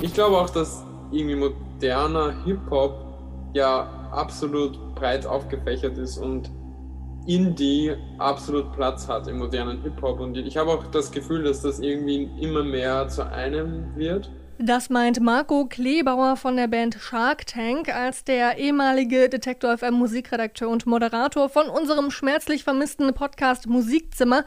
Ich glaube auch, dass irgendwie moderner Hip-Hop ja absolut breit aufgefächert ist und Indie absolut Platz hat im modernen Hip-Hop. Und ich habe auch das Gefühl, dass das irgendwie immer mehr zu einem wird. Das meint Marco Kleebauer von der Band Shark Tank, als der ehemalige Detektor FM Musikredakteur und Moderator von unserem schmerzlich vermissten Podcast Musikzimmer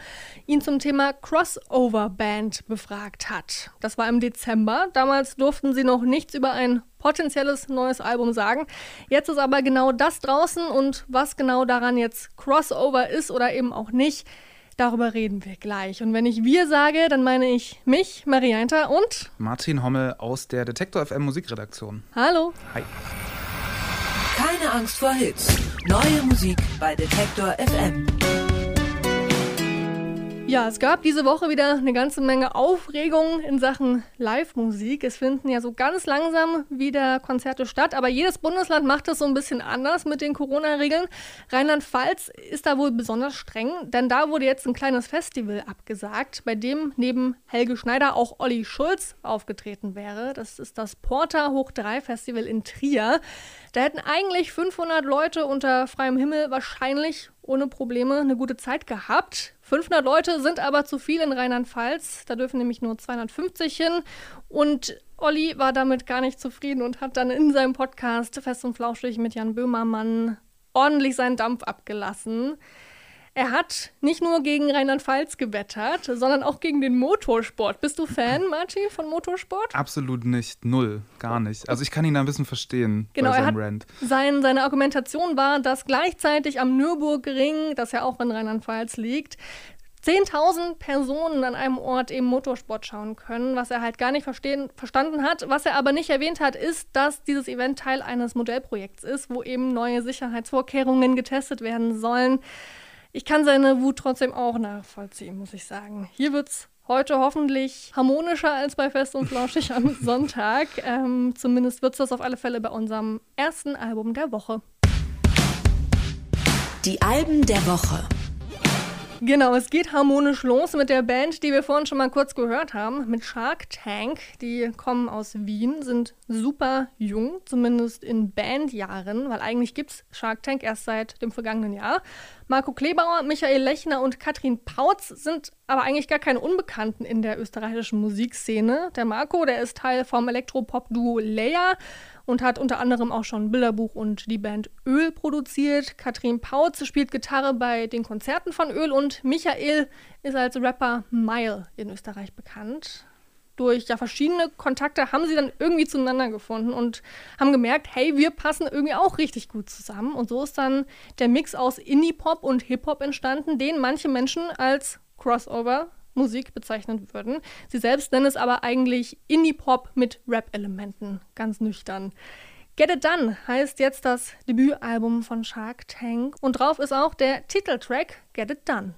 ihn zum Thema Crossover Band befragt hat. Das war im Dezember. Damals durften sie noch nichts über ein potenzielles neues Album sagen. Jetzt ist aber genau das draußen und was genau daran jetzt Crossover ist oder eben auch nicht, Darüber reden wir gleich. Und wenn ich wir sage, dann meine ich mich, Marianta und Martin Hommel aus der Detektor FM Musikredaktion. Hallo. Hi. Keine Angst vor Hits. Neue Musik bei Detektor FM. Ja, es gab diese Woche wieder eine ganze Menge Aufregung in Sachen Live-Musik. Es finden ja so ganz langsam wieder Konzerte statt, aber jedes Bundesland macht das so ein bisschen anders mit den Corona-Regeln. Rheinland-Pfalz ist da wohl besonders streng, denn da wurde jetzt ein kleines Festival abgesagt, bei dem neben Helge Schneider auch Olli Schulz aufgetreten wäre. Das ist das Porter Hoch 3 Festival in Trier. Da hätten eigentlich 500 Leute unter freiem Himmel wahrscheinlich ohne Probleme eine gute Zeit gehabt. 500 Leute sind aber zu viel in Rheinland-Pfalz. Da dürfen nämlich nur 250 hin. Und Olli war damit gar nicht zufrieden und hat dann in seinem Podcast Fest und Flauschig mit Jan Böhmermann ordentlich seinen Dampf abgelassen. Er hat nicht nur gegen Rheinland-Pfalz gewettert, sondern auch gegen den Motorsport. Bist du Fan, Martin, von Motorsport? Absolut nicht, null, gar nicht. Also ich kann ihn da ein bisschen verstehen genau, bei seinem Rant. Sein, seine Argumentation war, dass gleichzeitig am Nürburgring, das ja auch in Rheinland-Pfalz liegt, 10.000 Personen an einem Ort eben Motorsport schauen können, was er halt gar nicht verstehen, verstanden hat. Was er aber nicht erwähnt hat, ist, dass dieses Event Teil eines Modellprojekts ist, wo eben neue Sicherheitsvorkehrungen getestet werden sollen. Ich kann seine Wut trotzdem auch nachvollziehen, muss ich sagen. Hier wird's heute hoffentlich harmonischer als bei Fest und Flauschig am Sonntag. Ähm, zumindest wird es das auf alle Fälle bei unserem ersten Album der Woche. Die Alben der Woche. Genau, es geht harmonisch los mit der Band, die wir vorhin schon mal kurz gehört haben, mit Shark Tank. Die kommen aus Wien, sind super jung, zumindest in Bandjahren, weil eigentlich gibt es Shark Tank erst seit dem vergangenen Jahr. Marco Klebauer, Michael Lechner und Katrin Pautz sind aber eigentlich gar keine Unbekannten in der österreichischen Musikszene. Der Marco, der ist Teil vom Elektropop-Duo Leia und hat unter anderem auch schon Bilderbuch und die Band Öl produziert. Katrin Pautz spielt Gitarre bei den Konzerten von Öl und Michael ist als Rapper Mile in Österreich bekannt. Durch ja, verschiedene Kontakte haben sie dann irgendwie zueinander gefunden und haben gemerkt, hey, wir passen irgendwie auch richtig gut zusammen. Und so ist dann der Mix aus Indie-Pop und Hip-Hop entstanden, den manche Menschen als Crossover Musik bezeichnen würden. Sie selbst nennen es aber eigentlich Indie-Pop mit Rap-Elementen, ganz nüchtern. Get It Done heißt jetzt das Debütalbum von Shark Tank und drauf ist auch der Titeltrack Get It Done.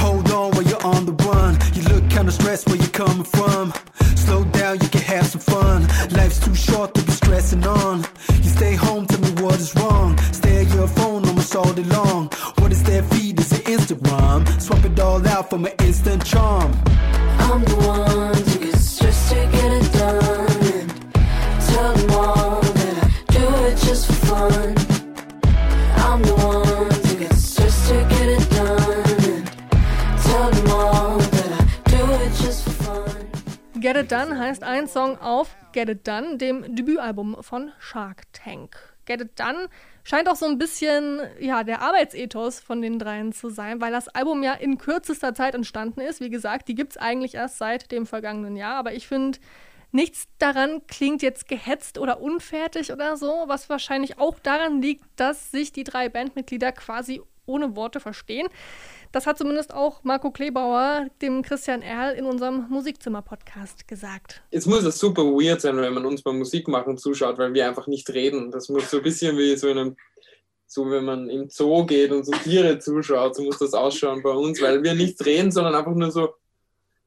Hold on while you're on the run. You look kinda stressed where you're coming from. For my instant charm. I'm the one to get stressed to get it done. And tell them all that I do it just for fun. I'm the one to get stressed to get it done. And tell them all that I do it just for fun. Get It Done heißt ein Song auf Get It Done, dem Debütalbum von Shark Tank. Get It Done scheint auch so ein bisschen ja, der Arbeitsethos von den dreien zu sein, weil das Album ja in kürzester Zeit entstanden ist. Wie gesagt, die gibt es eigentlich erst seit dem vergangenen Jahr, aber ich finde, nichts daran klingt jetzt gehetzt oder unfertig oder so, was wahrscheinlich auch daran liegt, dass sich die drei Bandmitglieder quasi ohne Worte verstehen. Das hat zumindest auch Marco Klebauer dem Christian Erl in unserem Musikzimmer-Podcast gesagt. Es muss das super weird sein, wenn man uns beim Musikmachen zuschaut, weil wir einfach nicht reden. Das muss so ein bisschen wie so in einem so wenn man im Zoo geht und so Tiere zuschaut, so muss das ausschauen bei uns, weil wir nichts reden, sondern einfach nur so,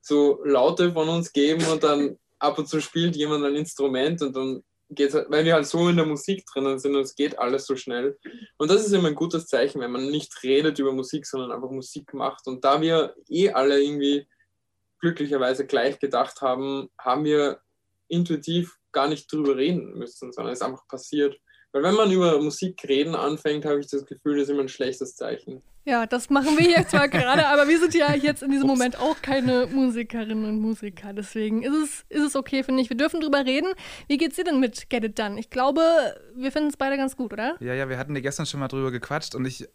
so Laute von uns geben und dann ab und zu spielt jemand ein Instrument und dann geht's, weil wir halt so in der Musik drinnen sind und es geht alles so schnell. Und das ist immer ein gutes Zeichen, wenn man nicht redet über Musik, sondern einfach Musik macht. Und da wir eh alle irgendwie glücklicherweise gleich gedacht haben, haben wir intuitiv gar nicht drüber reden müssen, sondern es ist einfach passiert. Weil wenn man über Musik reden anfängt, habe ich das Gefühl, das ist immer ein schlechtes Zeichen. Ja, das machen wir jetzt mal gerade, aber wir sind ja jetzt in diesem Moment auch keine Musikerinnen und Musiker. Deswegen ist es, ist es okay, finde ich. Wir dürfen drüber reden. Wie geht's dir denn mit Get It Done? Ich glaube, wir finden es beide ganz gut, oder? Ja, ja, wir hatten ja gestern schon mal drüber gequatscht und ich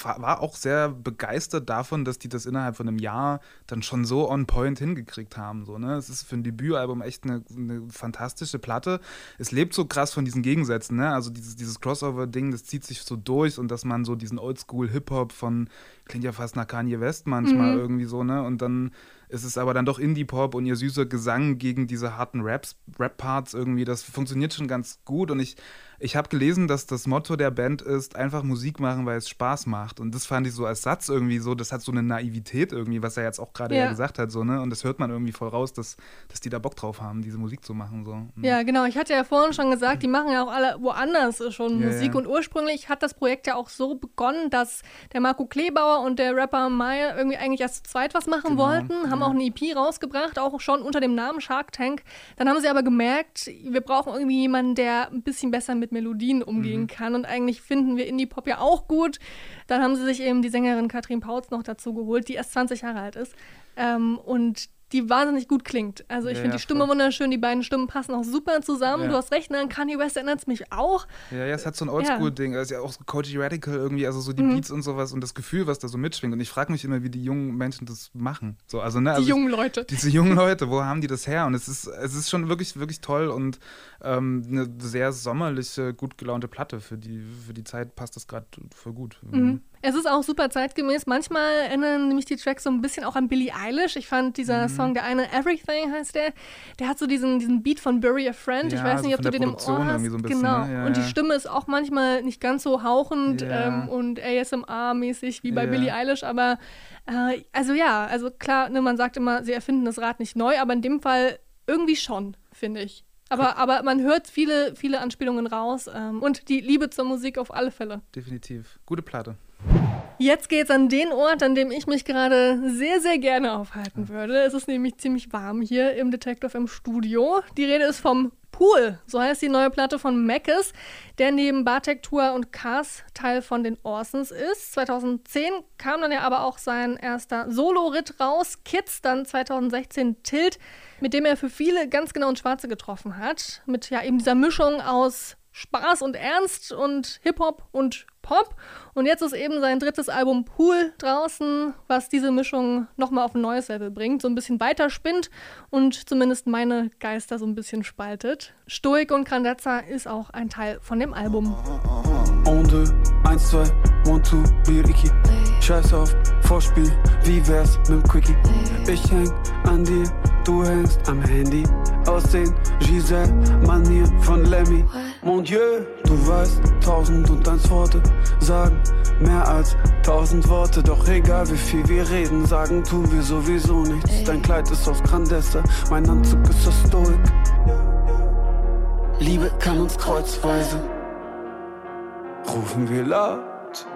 war auch sehr begeistert davon, dass die das innerhalb von einem Jahr dann schon so on point hingekriegt haben. So, ne? Es ist für ein Debütalbum echt eine, eine fantastische Platte. Es lebt so krass von diesen Gegensätzen, ne? Also dieses, dieses Crossover-Ding, das zieht sich so durch und dass man so diesen Oldschool-Hip-Hop von von, klingt ja fast nach Kanye West manchmal mhm. irgendwie so, ne? Und dann ist es aber dann doch Indie-Pop und ihr süßer Gesang gegen diese harten Raps, Rap-Parts irgendwie, das funktioniert schon ganz gut und ich ich habe gelesen, dass das Motto der Band ist, einfach Musik machen, weil es Spaß macht. Und das fand ich so als Satz irgendwie so, das hat so eine Naivität irgendwie, was er jetzt auch gerade ja. ja. gesagt hat, so, ne? Und das hört man irgendwie voll raus, dass, dass die da Bock drauf haben, diese Musik zu machen. So. Mhm. Ja, genau. Ich hatte ja vorhin schon gesagt, die machen ja auch alle woanders schon ja, Musik. Ja. Und ursprünglich hat das Projekt ja auch so begonnen, dass der Marco Kleebauer und der Rapper Meyer irgendwie eigentlich erst zu zweit was machen genau. wollten, haben auch eine EP rausgebracht, auch schon unter dem Namen Shark Tank. Dann haben sie aber gemerkt, wir brauchen irgendwie jemanden, der ein bisschen besser mit mit Melodien umgehen mhm. kann. Und eigentlich finden wir Indie-Pop ja auch gut. Dann haben sie sich eben die Sängerin Katrin Pautz noch dazu geholt, die erst 20 Jahre alt ist. Ähm, und die wahnsinnig gut klingt. Also ich ja, finde die Stimme voll. wunderschön, die beiden Stimmen passen auch super zusammen. Ja. Du hast recht, ne? an Kanye West erinnert es mich auch. Ja, ja, es hat so ein Oldschool-Ding. Also ja auch so Cody Radical irgendwie, also so die mhm. Beats und sowas und das Gefühl, was da so mitschwingt. Und ich frage mich immer, wie die jungen Menschen das machen. So, also, ne, also die jungen Leute. Diese jungen Leute, wo haben die das her? Und es ist, es ist schon wirklich, wirklich toll und ähm, eine sehr sommerliche, gut gelaunte Platte. Für die, für die Zeit passt das gerade voll gut. Mhm. Es ist auch super zeitgemäß. Manchmal erinnern nämlich die Tracks so ein bisschen auch an Billie Eilish. Ich fand dieser mhm. Song, der eine Everything heißt der, der hat so diesen, diesen Beat von Bury a Friend. Ja, ich weiß nicht, ob du den im Ohr hast. So bisschen, genau. Ne? Ja, und die Stimme ist auch manchmal nicht ganz so hauchend ähm, und ASMR-mäßig wie bei Billie Eilish, aber äh, also ja, also klar, ne, man sagt immer, sie erfinden das Rad nicht neu, aber in dem Fall irgendwie schon, finde ich. Aber, aber man hört viele, viele Anspielungen raus ähm, und die Liebe zur Musik auf alle Fälle. Definitiv. Gute Platte. Jetzt geht es an den Ort, an dem ich mich gerade sehr, sehr gerne aufhalten würde. Es ist nämlich ziemlich warm hier im Detective im Studio. Die Rede ist vom Pool, so heißt die neue Platte von Mackes, der neben Bartek Tour und Cars Teil von den Orsons ist. 2010 kam dann ja aber auch sein erster Solo-Ritt raus, Kids, dann 2016 Tilt, mit dem er für viele ganz genau ins Schwarze getroffen hat. Mit ja eben dieser Mischung aus Spaß und Ernst und Hip-Hop und Pop. Und jetzt ist eben sein drittes Album Pool draußen, was diese Mischung nochmal auf ein neues Level bringt, so ein bisschen weiter spinnt und zumindest meine Geister so ein bisschen spaltet. Stoik und Grandezza ist auch ein Teil von dem Album. On deux, 1, 2, 1, 2, wie Ricky. Scheiß auf Vorspiel, wie wär's mit Quickie? Ich häng an dir, du hängst am Handy. Aussehen, Giselle, Manier von Lemmy. Mon Dieu, du weißt, tausend und eins Worte sagen mehr als tausend Worte. Doch egal wie viel wir reden, sagen tun wir sowieso nichts. Dein Kleid ist aus Grandessa, mein Anzug ist aus Stoik. Liebe kann uns kreuzweise. Rufen wir laut.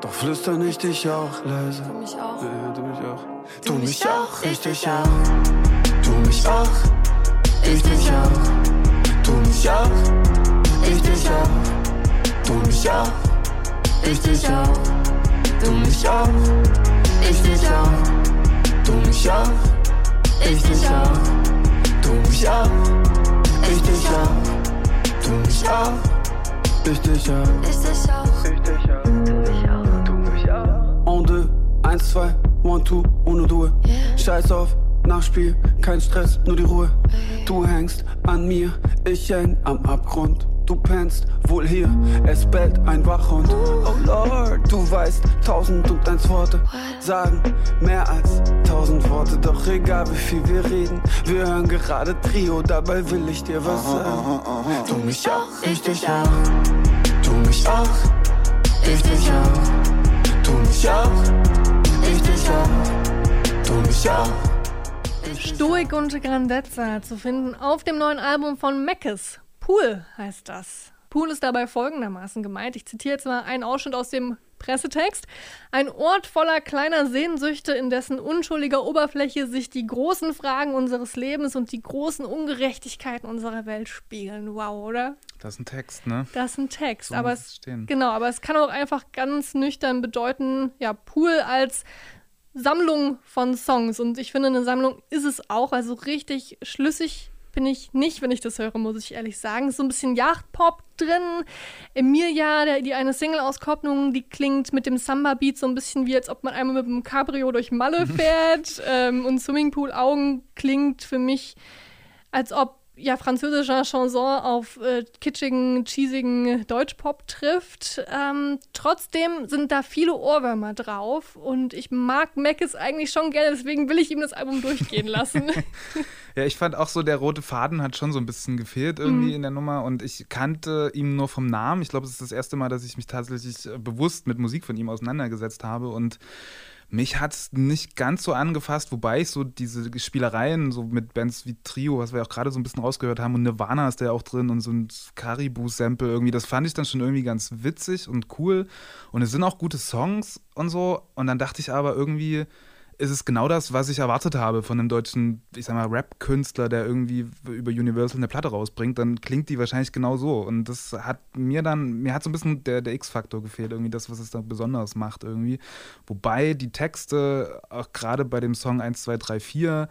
Doch flüster nicht dich auch leise. Du mich auch. Ja, du mich auch. Du, du mich auch, richtig auch. Mich auch, ich dich auch. Du mich auch, ich dich auch. Du mich auch, ich dich auch. Du mich auch, ich dich auch. Du mich auch, ich dich auch. Du mich auch, ich dich auch. Du mich auch, ich dich auch. Ich dich auch. Ich dich auch. Du mich auch. Du mich auch. En deux, eins, zwei, one, two, ohne Ruhe. Scheiß auf Nachspiel, kein Stress, nur die Ruhe. Du hängst an mir, ich häng am Abgrund. Du pennst wohl hier, es bellt ein Wachhund. Oh Lord, du weißt, tausend und eins Worte sagen mehr als tausend Worte. Doch egal wie viel wir reden, wir hören gerade Trio, dabei will ich dir was sagen. Du mich auch, ich dich auch. Du mich auch, ich dich auch. Du mich auch, ich dich auch. Du mich auch. Stoik und Grandezza zu finden auf dem neuen Album von Meckes. Pool heißt das. Pool ist dabei folgendermaßen gemeint. Ich zitiere jetzt mal einen Ausschnitt aus dem Pressetext. Ein Ort voller kleiner Sehnsüchte, in dessen unschuldiger Oberfläche sich die großen Fragen unseres Lebens und die großen Ungerechtigkeiten unserer Welt spiegeln. Wow, oder? Das ist ein Text, ne? Das ist ein Text. So aber es stehen. Genau, aber es kann auch einfach ganz nüchtern bedeuten, ja, Pool als Sammlung von Songs. Und ich finde, eine Sammlung ist es auch. Also richtig schlüssig bin ich nicht, wenn ich das höre, muss ich ehrlich sagen. Ist so ein bisschen Yachtpop drin. Emilia, der, die eine Single-Auskopplung, die klingt mit dem Samba-Beat so ein bisschen wie, als ob man einmal mit einem Cabrio durch Malle fährt. ähm, und Swimmingpool-Augen klingt für mich, als ob ja, französischer Chanson auf äh, kitschigen, cheesigen Deutschpop trifft. Ähm, trotzdem sind da viele Ohrwürmer drauf und ich mag Mackes eigentlich schon gerne, deswegen will ich ihm das Album durchgehen lassen. Ja, ich fand auch so, der rote Faden hat schon so ein bisschen gefehlt irgendwie in der Nummer und ich kannte ihn nur vom Namen. Ich glaube, es ist das erste Mal, dass ich mich tatsächlich äh, bewusst mit Musik von ihm auseinandergesetzt habe und mich hat es nicht ganz so angefasst, wobei ich so diese Spielereien so mit Bands wie Trio, was wir auch gerade so ein bisschen rausgehört haben, und Nirvana ist der auch drin und so ein Caribou-Sample irgendwie, das fand ich dann schon irgendwie ganz witzig und cool. Und es sind auch gute Songs und so. Und dann dachte ich aber irgendwie, ist es genau das, was ich erwartet habe von einem deutschen, ich sag mal, Rap-Künstler, der irgendwie über Universal eine Platte rausbringt, dann klingt die wahrscheinlich genau so. Und das hat mir dann, mir hat so ein bisschen der, der X-Faktor gefehlt, irgendwie das, was es dann besonders macht irgendwie. Wobei die Texte, auch gerade bei dem Song 1, 2, 3, 4,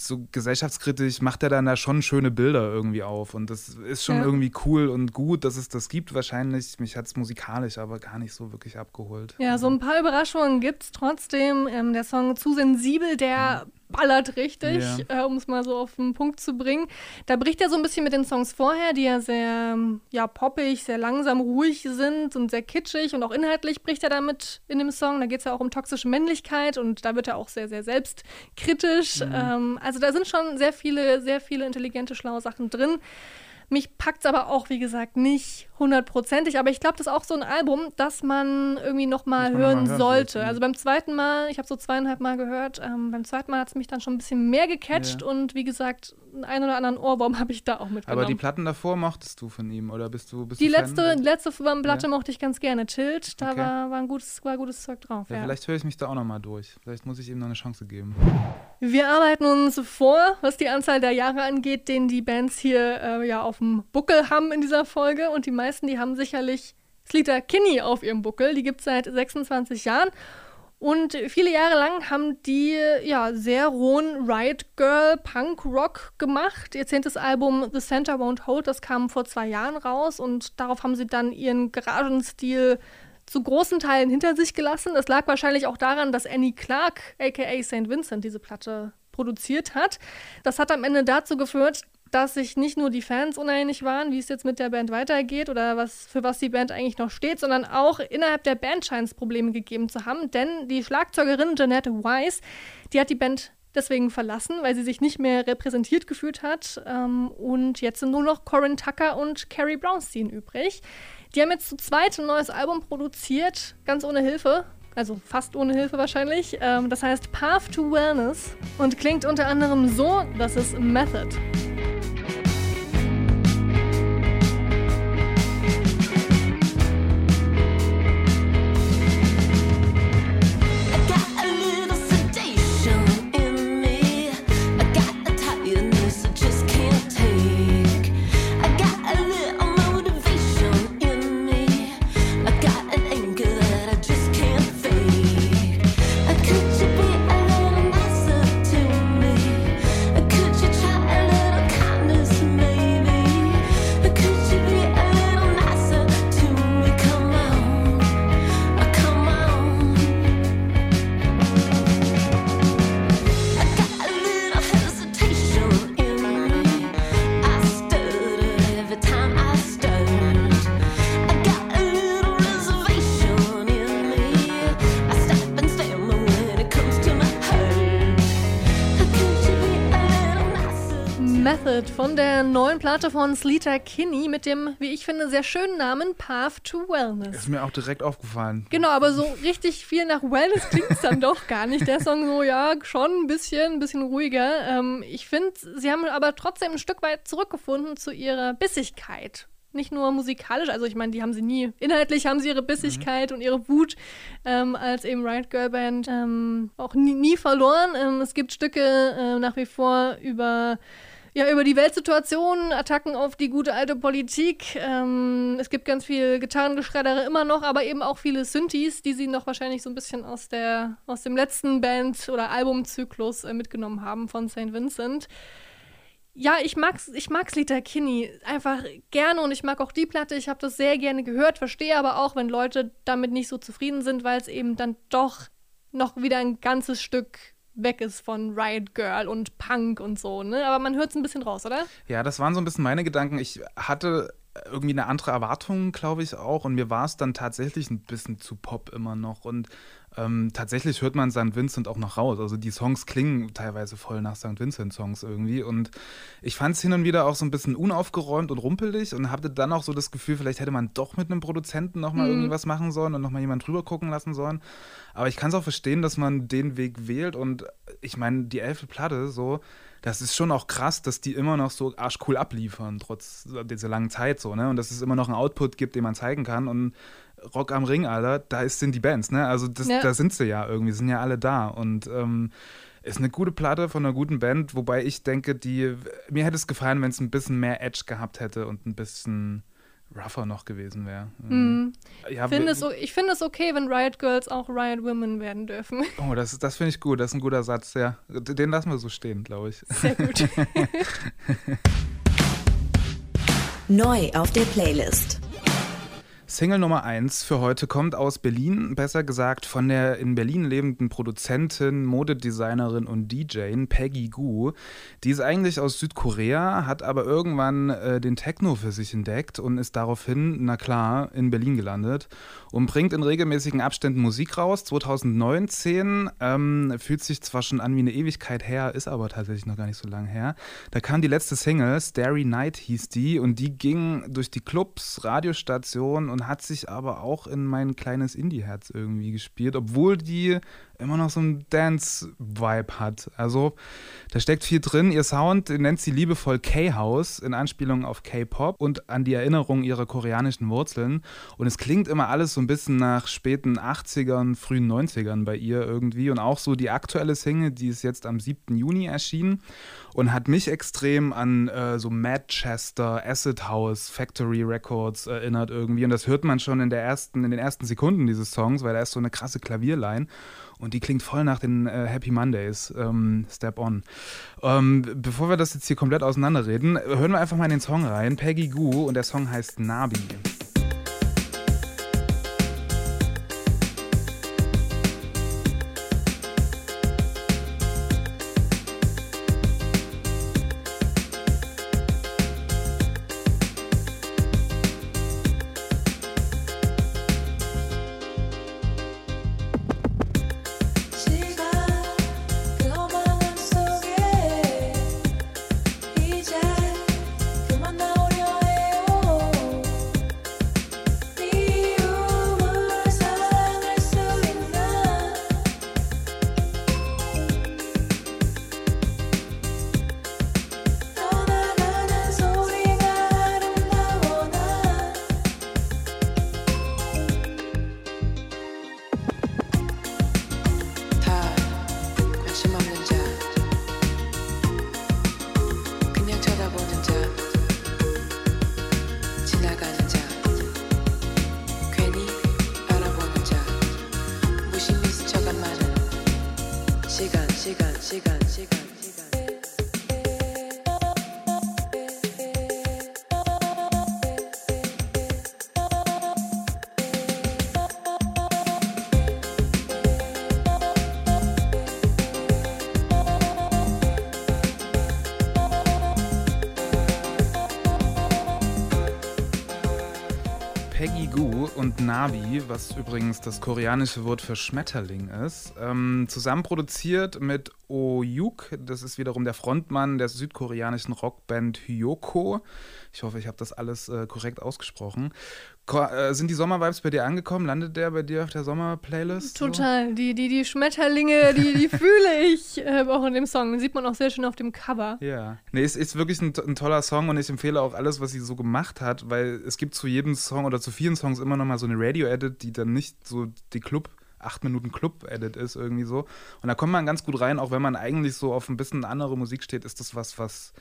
so gesellschaftskritisch macht er dann da schon schöne Bilder irgendwie auf. Und das ist schon Ja. irgendwie cool und gut, dass es das gibt wahrscheinlich. Mich hat es musikalisch aber gar nicht so wirklich abgeholt. ja, so ein paar Überraschungen gibt es trotzdem. Ähm, der Song Zu sensibel, der ballert richtig, äh, um es mal so auf den Punkt zu bringen. Da bricht er so ein bisschen mit den Songs vorher, die ja sehr ja, poppig, sehr langsam, ruhig sind und sehr kitschig und auch inhaltlich bricht er damit in dem Song. Da geht es ja auch um toxische Männlichkeit und da wird er auch sehr, sehr selbstkritisch. Ähm, also da sind schon sehr viele, sehr viele intelligente, schlaue Sachen drin. Mich packt es aber auch, wie gesagt, nicht hundertprozentig. Aber ich glaube, das ist auch so ein Album, das man irgendwie nochmal man noch hören mal hören sollte. sollte. Also beim zweiten Mal, ich habe so zweieinhalb Mal gehört, ähm, beim zweiten Mal hat es mich dann schon ein bisschen mehr gecatcht Ja. und wie gesagt, einen oder anderen Ohrwurm habe ich da auch mitgenommen. Aber die Platten davor mochtest du von ihm oder bist du bist Die du Fan? letzte, die letzte Platte Ja. mochte ich ganz gerne. Tilt, da Okay. war, war, ein gutes, war gutes Zeug drauf. Ja, Ja, Vielleicht höre ich mich da auch nochmal durch. Vielleicht muss ich ihm noch eine Chance geben. Wir arbeiten uns vor, was die Anzahl der Jahre angeht, den die Bands hier äh, ja auf dem Buckel haben in dieser Folge. Und die meisten, die haben sicherlich Sleater Kinney auf ihrem Buckel. Die gibt es seit 26 Jahren. Und viele Jahre lang haben die ja sehr rohen Riot Girl Punk Rock gemacht. Ihr zehntes Album The Center Won't Hold, das kam vor zwei Jahren raus und darauf haben sie dann ihren Garagenstil zu großen Teilen hinter sich gelassen. Das lag wahrscheinlich auch daran, dass Annie Clark, aka St. Vincent, diese Platte produziert hat. Das hat am Ende dazu geführt, dass sich nicht nur die Fans uneinig waren, wie es jetzt mit der Band weitergeht oder was, für was die Band eigentlich noch steht, sondern auch innerhalb der Band scheint es Probleme gegeben zu haben, denn die Schlagzeugerin Jeanette Weiss, die hat die Band deswegen verlassen, weil sie sich nicht mehr repräsentiert gefühlt hat. Ähm, und jetzt sind nur noch Corin Tucker und Carrie Brownstein übrig. Die haben jetzt zu zweit ein neues Album produziert, ganz ohne Hilfe. Also fast ohne Hilfe wahrscheinlich. Ähm, das heißt Path to Wellness und klingt unter anderem so, das ist Method. Neuen Platte von Sleater Kinney mit dem, wie ich finde, sehr schönen Namen Path to Wellness. Ist mir auch direkt aufgefallen. Genau, aber so richtig viel nach Wellness klingt es dann doch gar nicht. Der Song so, ja, schon ein bisschen, ein bisschen ruhiger. Ähm, ich finde, sie haben aber trotzdem ein Stück weit zurückgefunden zu ihrer Bissigkeit. Nicht nur musikalisch, also ich meine, die haben sie nie. Inhaltlich haben sie ihre Bissigkeit und ihre Wut ähm, als eben Riot Girl Band ähm, auch nie, nie verloren. Ähm, es gibt Stücke äh, nach wie vor über ja, über die Weltsituation, Attacken auf die gute alte Politik. Ähm, es gibt ganz viel Gitarrengeschreddere immer noch, aber eben auch viele Synthes, die sie noch wahrscheinlich so ein bisschen aus, der, aus dem letzten Band- oder Albumzyklus äh, mitgenommen haben von St. Vincent. Ja, ich mag's, ich mag's Lita Kinney einfach gerne und ich mag auch die Platte. Ich habe das sehr gerne gehört, verstehe aber auch, wenn Leute damit nicht so zufrieden sind, weil es eben dann doch noch wieder ein ganzes Stück weg ist von Riot Girl und Punk und so, ne? Aber man hört es ein bisschen raus, oder? Ja, das waren so ein bisschen meine Gedanken. Ich hatte irgendwie eine andere Erwartung, glaube ich auch. Und mir war es dann tatsächlich ein bisschen zu Pop immer noch. Und ähm, tatsächlich hört man St. Vincent auch noch raus. Also die Songs klingen teilweise voll nach St. Vincent-Songs irgendwie. Und ich fand es hin und wieder auch so ein bisschen unaufgeräumt und rumpelig und hatte dann auch so das Gefühl, vielleicht hätte man doch mit einem Produzenten nochmal Mhm. irgendwie was machen sollen und nochmal jemand drüber gucken lassen sollen. Aber ich kann es auch verstehen, dass man den Weg wählt. Und ich meine, die elfte Platte, so, das ist schon auch krass, dass die immer noch so arschcool abliefern, trotz dieser langen Zeit so, ne? Und dass es immer noch einen Output gibt, den man zeigen kann. Und Rock am Ring, Alter, da ist, sind die Bands, ne? Also das, Ja. da sind sie ja irgendwie, sind ja alle da. Und ähm, ist eine gute Platte von einer guten Band, wobei ich denke, die, mir hätte es gefallen, wenn es ein bisschen mehr Edge gehabt hätte und ein bisschen rougher noch gewesen wäre. Mhm. Ja, Find es, ich finde es okay, wenn Riot Girls auch Riot Women werden dürfen. oh, das, ist- das finde ich gut, das ist ein guter Satz, ja. Den lassen wir so stehen, glaube ich. Sehr gut. Neu auf der Playlist. Single Nummer 1 für heute kommt aus Berlin, besser gesagt von der in Berlin lebenden Produzentin, Modedesignerin und DJin Peggy Gu. Die ist eigentlich aus Südkorea, hat aber irgendwann äh, den Techno für sich entdeckt und ist daraufhin, na klar, in Berlin gelandet und bringt in regelmäßigen Abständen Musik raus. 2019 ähm, fühlt sich zwar schon an wie eine Ewigkeit her, ist aber tatsächlich noch gar nicht so lange her. Da kam die letzte Single, Starry Night hieß die, und die ging durch die Clubs, Radiostationen und hat sich aber auch in mein kleines Indie-Herz irgendwie gespielt, obwohl die immer noch so einen Dance-Vibe hat. Also da steckt viel drin. Ihr Sound nennt sie liebevoll K-House in Anspielung auf K-Pop und an die Erinnerung ihrer koreanischen Wurzeln. Und es klingt immer alles so ein bisschen nach späten 80ern, frühen 90ern bei ihr irgendwie. Und auch so die aktuelle Single, die ist jetzt am 7. Juni erschienen und hat mich extrem an äh, so Manchester, Acid House, Factory Records erinnert irgendwie. Und das hört man schon in, der ersten, in den ersten Sekunden dieses Songs, weil da ist so eine krasse Klavierline. Und die klingt voll nach den äh, Happy Mondays, ähm, Step On. Ähm, bevor wir das jetzt hier komplett auseinanderreden, hören wir einfach mal in den Song rein. Peggy Goo und der Song heißt Nabi. Und Nabi, was übrigens das koreanische Wort für Schmetterling ist, ähm, zusammen produziert mit Oh Yuk, das ist wiederum der Frontmann der südkoreanischen Rockband Hyoko. Ich hoffe, ich habe das alles äh, korrekt ausgesprochen. Äh, sind die Sommervibes bei dir angekommen? Landet der bei dir auf der Sommerplaylist? so? Total. Die, die, die Schmetterlinge, die, die fühle ich äh, auch in dem Song. Sieht man auch sehr schön auf dem Cover. Ja. Nee, es ist wirklich ein, ein toller Song und ich empfehle auch alles, was sie so gemacht hat, weil es gibt zu jedem Song oder zu vielen Songs immer noch mal so eine Radio-Edit, die dann nicht so die Club, 8 Minuten Club-Edit ist irgendwie so. Und da kommt man ganz gut rein, auch wenn man eigentlich so auf ein bisschen andere Musik steht, ist das was, was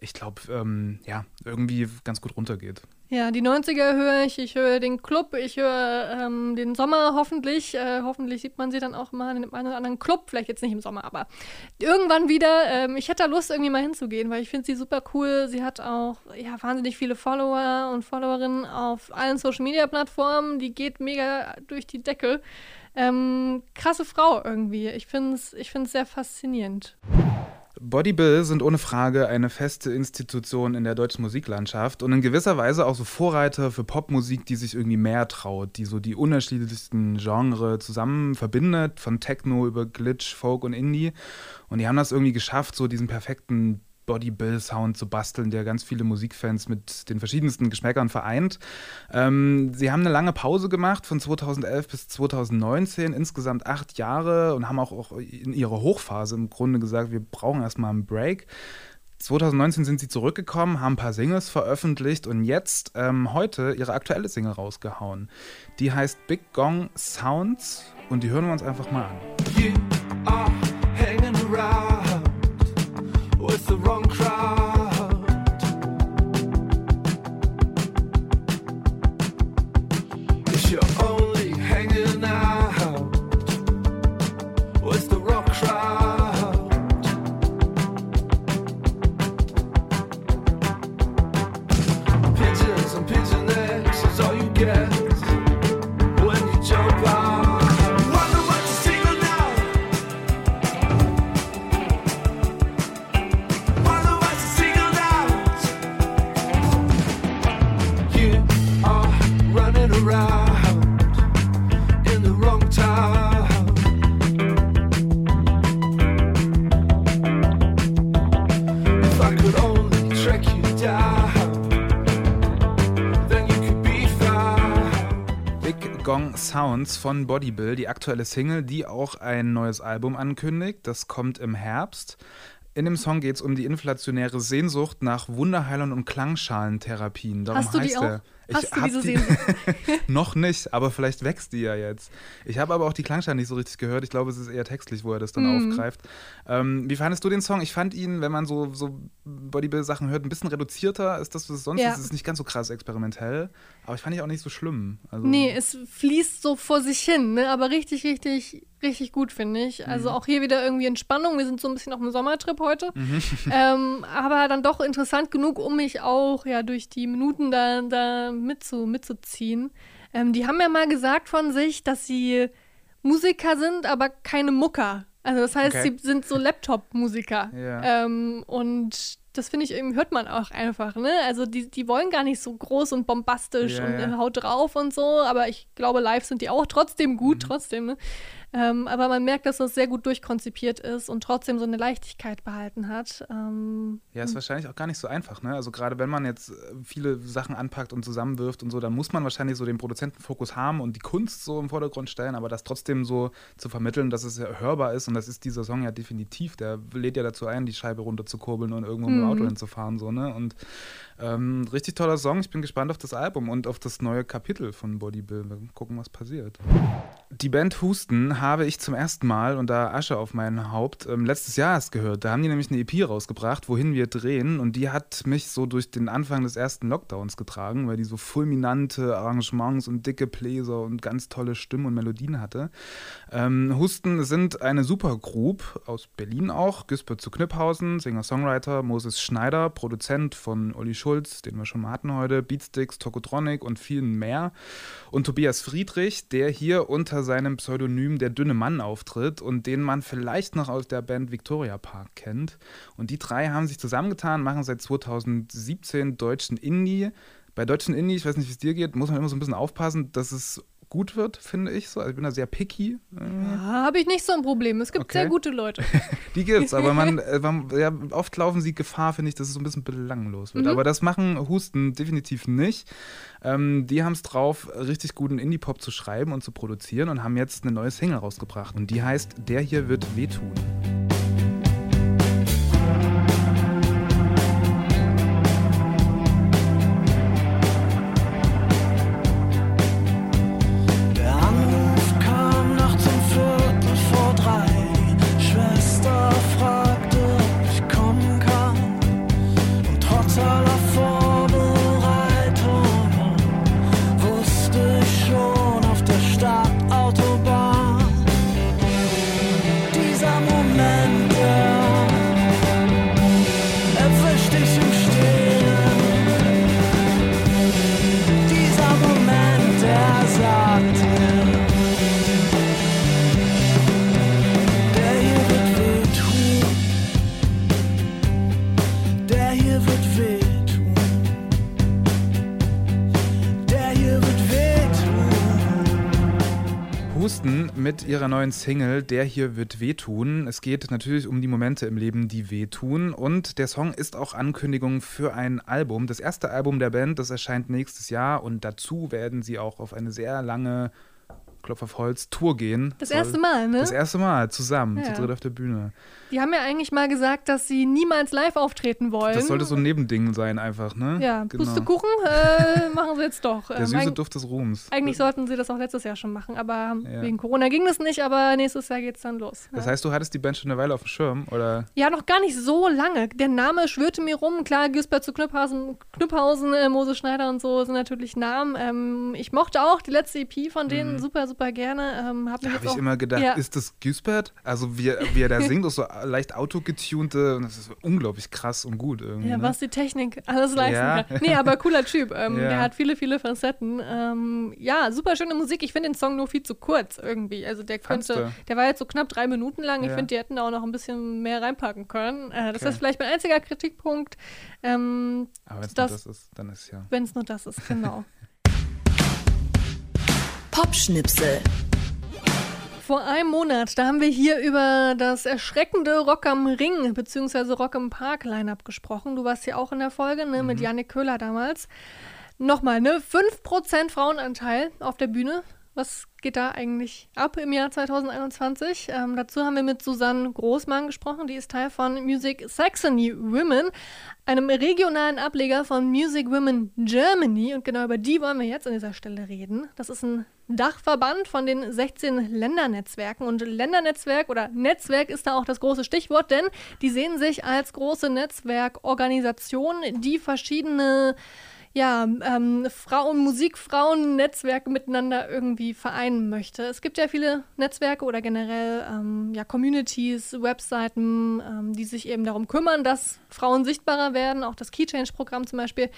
ich glaube, ähm, ja, irgendwie ganz gut runtergeht. Ja, die 90er höre ich. Ich höre den Club, ich höre ähm, den Sommer hoffentlich. Äh, hoffentlich sieht man sie dann auch mal in einem oder anderen Club. Vielleicht jetzt nicht im Sommer, aber irgendwann wieder. Ähm, ich hätte da Lust, irgendwie mal hinzugehen, weil ich finde sie super cool. Sie hat auch ja, wahnsinnig viele Follower und Followerinnen auf allen Social Media Plattformen. Die geht mega durch die Decke. Ähm, krasse Frau irgendwie. Ich finde es ich find's sehr faszinierend. Body Bill sind ohne Frage eine feste Institution in der deutschen Musiklandschaft und in gewisser Weise auch so Vorreiter für Popmusik, die sich irgendwie mehr traut, die so die unterschiedlichsten Genres zusammen verbindet, von Techno über Glitch, Folk und Indie. Und die haben das irgendwie geschafft, so diesen perfekten Body Bill Sound zu basteln, der ganz viele Musikfans mit den verschiedensten Geschmäckern vereint. Ähm, sie haben eine lange Pause gemacht von 2011 bis 2019, insgesamt acht Jahre und haben auch, auch in ihrer Hochphase im Grunde gesagt, wir brauchen erstmal einen Break. 2019 sind sie zurückgekommen, haben ein paar Singles veröffentlicht und jetzt ähm, heute ihre aktuelle Single rausgehauen. Die heißt Big Gong Sounds und die hören wir uns einfach mal an. You are hanging around Sounds von Body Bill, die aktuelle Single, die auch ein neues Album ankündigt. Das kommt im Herbst. In dem Song geht es um die inflationäre Sehnsucht nach Wunderheilern und Klangschalentherapien. Darum Hast du die heißt auch? Hast du diese die- Sehnsucht? Noch nicht, aber vielleicht wächst die ja jetzt. Ich habe aber auch die Klangschalen nicht so richtig gehört. Ich glaube, es ist eher textlich, wo er das dann Mhm. aufgreift. Ähm, wie fandest du den Song? Ich fand ihn, wenn man so, so Bodybuild-Sachen hört, ein bisschen reduzierter als das, was es sonst Ja. ist. Es ist nicht ganz so krass experimentell, aber ich fand ich auch nicht so schlimm. Also, Nee, es fließt so vor sich hin, ne? aber richtig, richtig, richtig gut, finde ich. Mhm. Also auch hier wieder irgendwie Entspannung. Wir sind so ein bisschen auf einem Sommertrip heute. ähm, aber dann doch interessant genug, um mich auch ja durch die Minuten da, da mitzu, mitzuziehen. Ähm, die haben ja mal gesagt von sich, dass sie Musiker sind, aber keine Mucker. Also das heißt, Okay. sie sind so Laptop-Musiker. Ja. Ähm, und das finde ich irgendwie, hört man auch einfach, ne? Also die, die wollen gar nicht so groß und bombastisch Ja, und äh, haut drauf und so, aber ich glaube, live sind die auch trotzdem gut, Mhm. trotzdem, ne? Ähm, aber man merkt, dass das sehr gut durchkonzipiert ist und trotzdem so eine Leichtigkeit behalten hat. Ähm, Ja, ist wahrscheinlich auch gar nicht so einfach, ne? Also gerade wenn man jetzt äh, viele Sachen anpackt und zusammenwirft und so, dann muss man wahrscheinlich so den Produzentenfokus haben und die Kunst so im Vordergrund stellen, aber das trotzdem so zu vermitteln, dass es ja hörbar ist und das ist dieser Song ja definitiv. Der lädt ja dazu ein, die Scheibe runterzukurbeln und irgendwo mit dem Auto hinzufahren, so, ne? Und ähm, richtig toller Song. Ich bin gespannt auf das Album und auf das neue Kapitel von Body Bill. Wir gucken, was passiert. Die Band Husten habe ich zum ersten Mal, und da Asche auf mein Haupt, ähm, letztes Jahr erst gehört. Da haben die nämlich eine EP rausgebracht, wohin wir drehen. Und die hat mich so durch den Anfang des ersten Lockdowns getragen, weil die so fulminante Arrangements und dicke Bläser und ganz tolle Stimmen und Melodien hatte. Ähm, Husten sind eine Supergroup aus Berlin auch. Güsper zu Kniphausen, Singer-Songwriter, Moses Schneider, Produzent von Olli Schulz, den wir schon mal hatten heute, Beatsticks, Tokotronic und vielen mehr. Und Tobias Friedrich, der hier unter seinem Pseudonym Der dünne Mann auftritt und den man vielleicht noch aus der Band Victoria Park kennt. Und die drei haben sich zusammengetan, machen seit 2017 deutschen Indie. Bei deutschen Indie, ich weiß nicht, wie es dir geht, muss man immer so ein bisschen aufpassen, dass es gut wird, finde ich so. Also ich bin da sehr picky. Ah, Habe ich nicht so ein Problem. Es gibt Okay. sehr gute Leute. Die gibt's, aber man, äh, man ja, oft laufen sie Gefahr, finde ich, dass es so ein bisschen belanglos Mhm. wird. Aber das machen Husten definitiv nicht. Ähm, die haben es drauf, richtig guten Indie-Pop zu schreiben und zu produzieren und haben jetzt eine neue Single rausgebracht. Und die heißt Der hier wird wehtun. Mit ihrer neuen Single Der hier wird wehtun. Es geht natürlich um die Momente im Leben, die wehtun. Und der Song ist auch Ankündigung für ein Album. Das erste Album der Band, das erscheint nächstes Jahr. Und dazu werden sie auch auf eine sehr lange, Klopf auf Holz, Tour gehen. Das erste Mal, ne? Das erste Mal zusammen, Ja. zu dritt auf der Bühne. Die haben ja eigentlich mal gesagt, dass sie niemals live auftreten wollen. Das sollte so ein Nebending sein, einfach, ne? Ja, genau. Pustekuchen äh, machen sie jetzt doch. Der Ähm, süße eig- Duft des Ruhms. Eigentlich sollten sie das auch letztes Jahr schon machen, aber Ja. wegen Corona ging das nicht, aber nächstes Jahr geht's dann los. Das ja. heißt, du hattest die Band schon eine Weile auf dem Schirm, oder? ja, noch gar nicht so lange. Der Name schwirrte mir rum. Klar, Gisbert zu Knüpphausen, Knüpphausen äh, Mose Schneider und so sind natürlich Namen. Ähm, ich mochte auch die letzte EP von denen super, super gerne. Ähm, hab Da habe ich immer gedacht, ja. ist das Güsbert? Also wie, er- wie er da singt, ist so leicht autogetunte, und das ist unglaublich krass und gut irgendwie. Ja, ne? was die Technik alles leisten Ja. kann. Nee, aber cooler Typ. Ähm, Ja. Der hat viele, viele Facetten. Ähm, ja, super schöne Musik. Ich finde den Song nur viel zu kurz irgendwie. Also der könnte, der war jetzt so knapp drei Minuten lang. Ich finde, die hätten da auch noch ein bisschen mehr reinpacken können. Äh, das Okay. ist vielleicht mein einziger Kritikpunkt. Ähm, Aber wenn es das, das ist, dann ist ja. Wenn es nur das ist, genau. Popschnipsel. Vor einem Monat, da haben wir hier über das erschreckende Rock am Ring bzw. Rock am Park Line-Up gesprochen. Du warst ja auch in der Folge, ne, mit Yannick Köhler damals. Nochmal, ne? 5% Frauenanteil auf der Bühne. Was geht da eigentlich ab im Jahr 2021? Ähm, dazu haben wir mit Susanne Großmann gesprochen. Die ist Teil von Music Saxony Women, einem regionalen Ableger von Music Women Germany. Und genau über die wollen wir jetzt an dieser Stelle reden. Das ist ein Dachverband von den 16 Ländernetzwerken. Und Ländernetzwerk oder Netzwerk ist da auch das große Stichwort, denn die sehen sich als große Netzwerkorganisation, die verschiedene ja, ähm, Frauen, Musikfrauen-Netzwerke miteinander irgendwie vereinen möchte. Es gibt ja viele Netzwerke oder generell ähm, ja, Communities, Webseiten, ähm, die sich eben darum kümmern, dass Frauen sichtbarer werden, auch das Key Change-Programm zum Beispiel.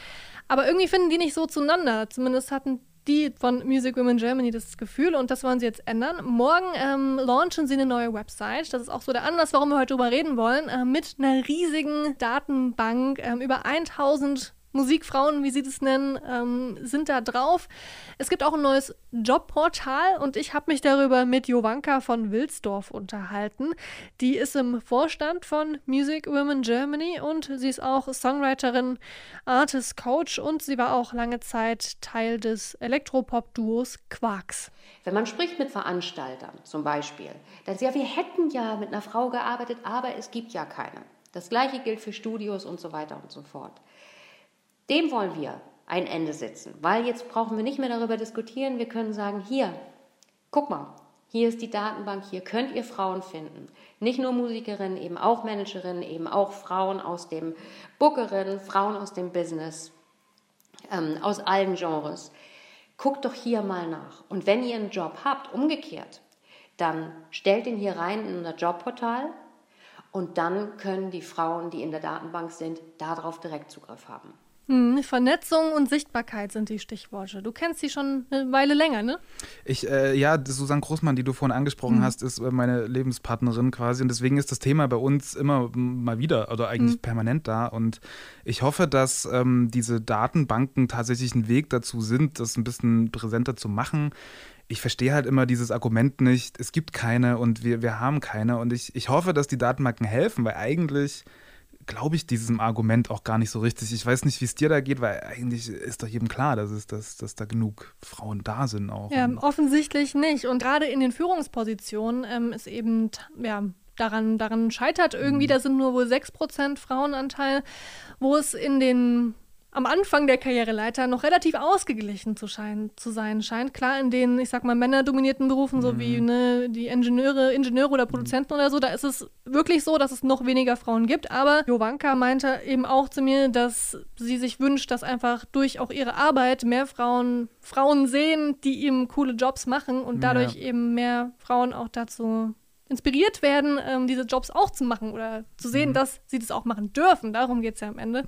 Aber irgendwie finden die nicht so zueinander. Zumindest hatten die von Music Women Germany das Gefühl und das wollen sie jetzt ändern. Morgen ähm, launchen sie eine neue Website. Das ist auch so der Anlass, warum wir heute drüber reden wollen. Äh, mit einer riesigen Datenbank. Ähm, über 1000 Musikfrauen, wie sie das nennen, ähm, sind da drauf. Es gibt auch ein neues Jobportal und ich habe mich darüber mit Jovanka von Wilsdorf unterhalten. Die ist im Vorstand von Music Women Germany und sie ist auch Songwriterin, Artist Coach und sie war auch lange Zeit Teil des Elektropop-Duos Quarks. Wenn man spricht mit Veranstaltern zum Beispiel, dann sagen ja, wir hätten ja mit einer Frau gearbeitet, aber es gibt ja keine. Das gleiche gilt für Studios und so weiter und so fort. Dem wollen wir ein Ende setzen, weil jetzt brauchen wir nicht mehr darüber diskutieren. Wir können sagen, hier, guck mal, hier ist die Datenbank, hier könnt ihr Frauen finden. Nicht nur Musikerinnen, eben auch Managerinnen, eben auch Frauen aus dem Bookerinnen, Frauen aus dem Business, ähm, aus allen Genres. Guckt doch hier mal nach. Und wenn ihr einen Job habt, umgekehrt, dann stellt ihn hier rein in unser Jobportal und dann können die Frauen, die in der Datenbank sind, darauf direkt Zugriff haben. Hm, Vernetzung und Sichtbarkeit sind die Stichworte. Du kennst sie schon eine Weile länger, ne? Ich, äh, ja, Susanne Großmann, die du vorhin angesprochen Mhm. hast, ist äh, meine Lebenspartnerin quasi. Und deswegen ist das Thema bei uns immer mal wieder oder eigentlich Mhm. permanent da. Und ich hoffe, dass ähm, diese Datenbanken tatsächlich ein Weg dazu sind, das ein bisschen präsenter zu machen. Ich verstehe halt immer dieses Argument nicht, es gibt keine und wir, wir haben keine. Und ich, ich hoffe, dass die Datenbanken helfen, weil eigentlich glaube ich diesem Argument auch gar nicht so richtig. Ich weiß nicht, wie es dir da geht, weil eigentlich ist doch jedem klar, dass, es, dass, dass da genug Frauen da sind auch. Ja, offensichtlich nicht. Und gerade in den Führungspositionen ähm, ist eben, ja, daran, daran scheitert irgendwie, da sind nur wohl 6% Frauenanteil, wo es in den am Anfang der Karriereleiter noch relativ ausgeglichen zu, schein, zu sein scheint. Klar, in den, ich sag mal, männerdominierten Berufen, so wie ne, die Ingenieure, Ingenieure oder Produzenten oder so, da ist es wirklich so, dass es noch weniger Frauen gibt. Aber Jovanka meinte eben auch zu mir, dass sie sich wünscht, dass einfach durch auch ihre Arbeit mehr Frauen Frauen sehen, die eben coole Jobs machen und dadurch Ja. eben mehr Frauen auch dazu inspiriert werden, ähm, diese Jobs auch zu machen oder zu sehen, dass sie das auch machen dürfen. Darum geht es ja am Ende.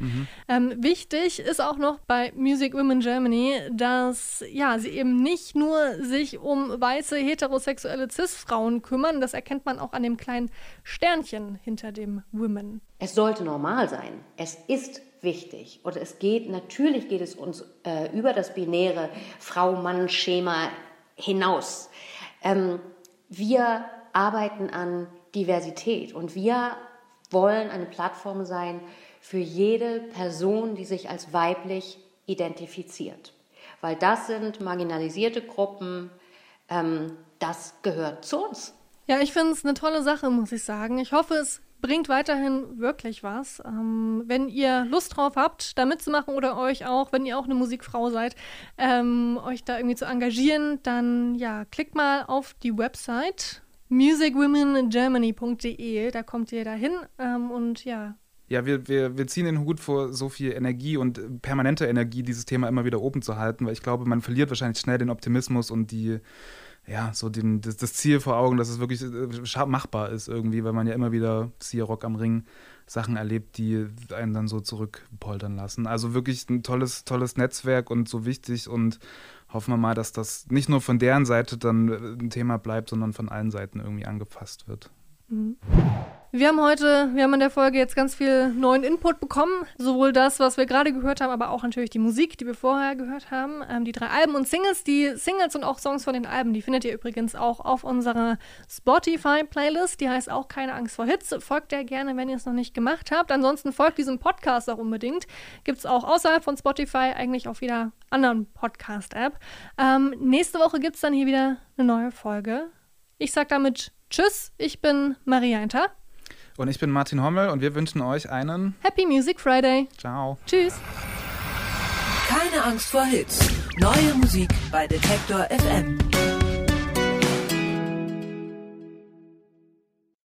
Ähm, wichtig ist auch noch bei Music Women Germany, dass ja, sie eben nicht nur sich um weiße heterosexuelle Cis-Frauen kümmern, das erkennt man auch an dem kleinen Sternchen hinter dem Women. Es sollte normal sein. Es ist wichtig. Und es geht, natürlich geht es uns äh, über das binäre Frau-Mann-Schema hinaus. Ähm, wir arbeiten an Diversität und wir wollen eine Plattform sein für jede Person, die sich als weiblich identifiziert. Weil das sind marginalisierte Gruppen, ähm, das gehört zu uns. Ja, ich finde es eine tolle Sache, muss ich sagen. Ich hoffe, es bringt weiterhin wirklich was. Ähm, wenn ihr Lust drauf habt, da mitzumachen oder euch auch, wenn ihr auch eine Musikfrau seid, ähm, euch da irgendwie zu engagieren, dann ja, klickt mal auf die Website musicwomengermany.de, da kommt ihr dahin ähm, und ja, Ja, wir, wir, wir ziehen den Hut vor so viel Energie und permanente Energie, dieses Thema immer wieder oben zu halten, weil ich glaube, man verliert wahrscheinlich schnell den Optimismus und die, ja, so den, das, das Ziel vor Augen, dass es wirklich äh, machbar ist irgendwie, weil man ja immer wieder, siehe Rock am Ring, Sachen erlebt, die einen dann so zurückpoltern lassen. Also wirklich ein tolles, tolles Netzwerk und so wichtig und hoffen wir mal, dass das nicht nur von deren Seite dann äh, ein Thema bleibt, sondern von allen Seiten irgendwie angefasst wird. Wir haben heute, wir haben in der Folge jetzt ganz viel neuen Input bekommen. Sowohl das, was wir gerade gehört haben, aber auch natürlich die Musik, die wir vorher gehört haben. Ähm, die drei Alben und Singles. Die Singles und auch Songs von den Alben, die findet ihr übrigens auch auf unserer Spotify-Playlist. Die heißt auch Keine Angst vor Hits. Folgt der gerne, wenn ihr es noch nicht gemacht habt. Ansonsten folgt diesem Podcast auch unbedingt. Gibt es auch außerhalb von Spotify, eigentlich auf jeder anderen Podcast-App. Ähm, nächste Woche gibt es dann hier wieder eine neue Folge. Ich sag damit Tschüss, ich bin Maria Enter. Und ich bin Martin Hommel und wir wünschen euch einen Happy Music Friday. Ciao. Tschüss. Keine Angst vor Hits. Neue Musik bei Detektor FM.